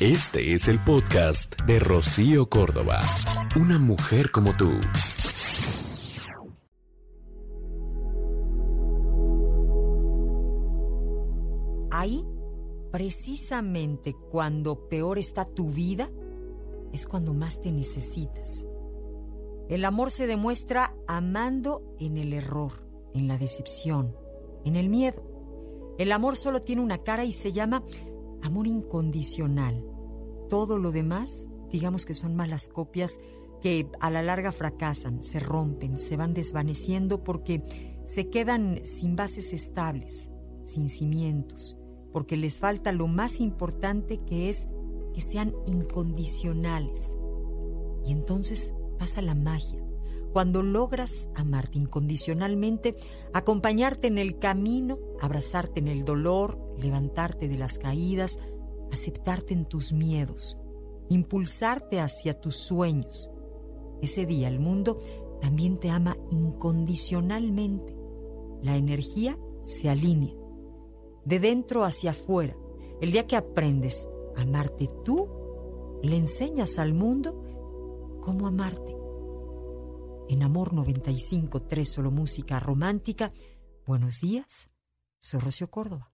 Este es el podcast de Rocío Córdoba. Una mujer como tú. Ahí, precisamente cuando peor está tu vida, es cuando más te necesitas. El amor se demuestra amando en el error, en la decepción, en el miedo. El amor solo tiene una cara y se llama amor incondicional. Todo lo demás, digamos que son malas copias que a la larga fracasan, se rompen, se van desvaneciendo porque se quedan sin bases estables, sin cimientos, porque les falta lo más importante que es que sean incondicionales. Y entonces pasa la magia. Cuando logras amarte incondicionalmente, acompañarte en el camino, abrazarte en el dolor, levantarte de las caídas, aceptarte en tus miedos, impulsarte hacia tus sueños. Ese día el mundo también te ama incondicionalmente. La energía se alinea. De dentro hacia afuera. El día que aprendes a amarte tú, le enseñas al mundo cómo amarte. En Amor 95.3 Solo Música Romántica. Buenos días. Soy Rocío Córdoba.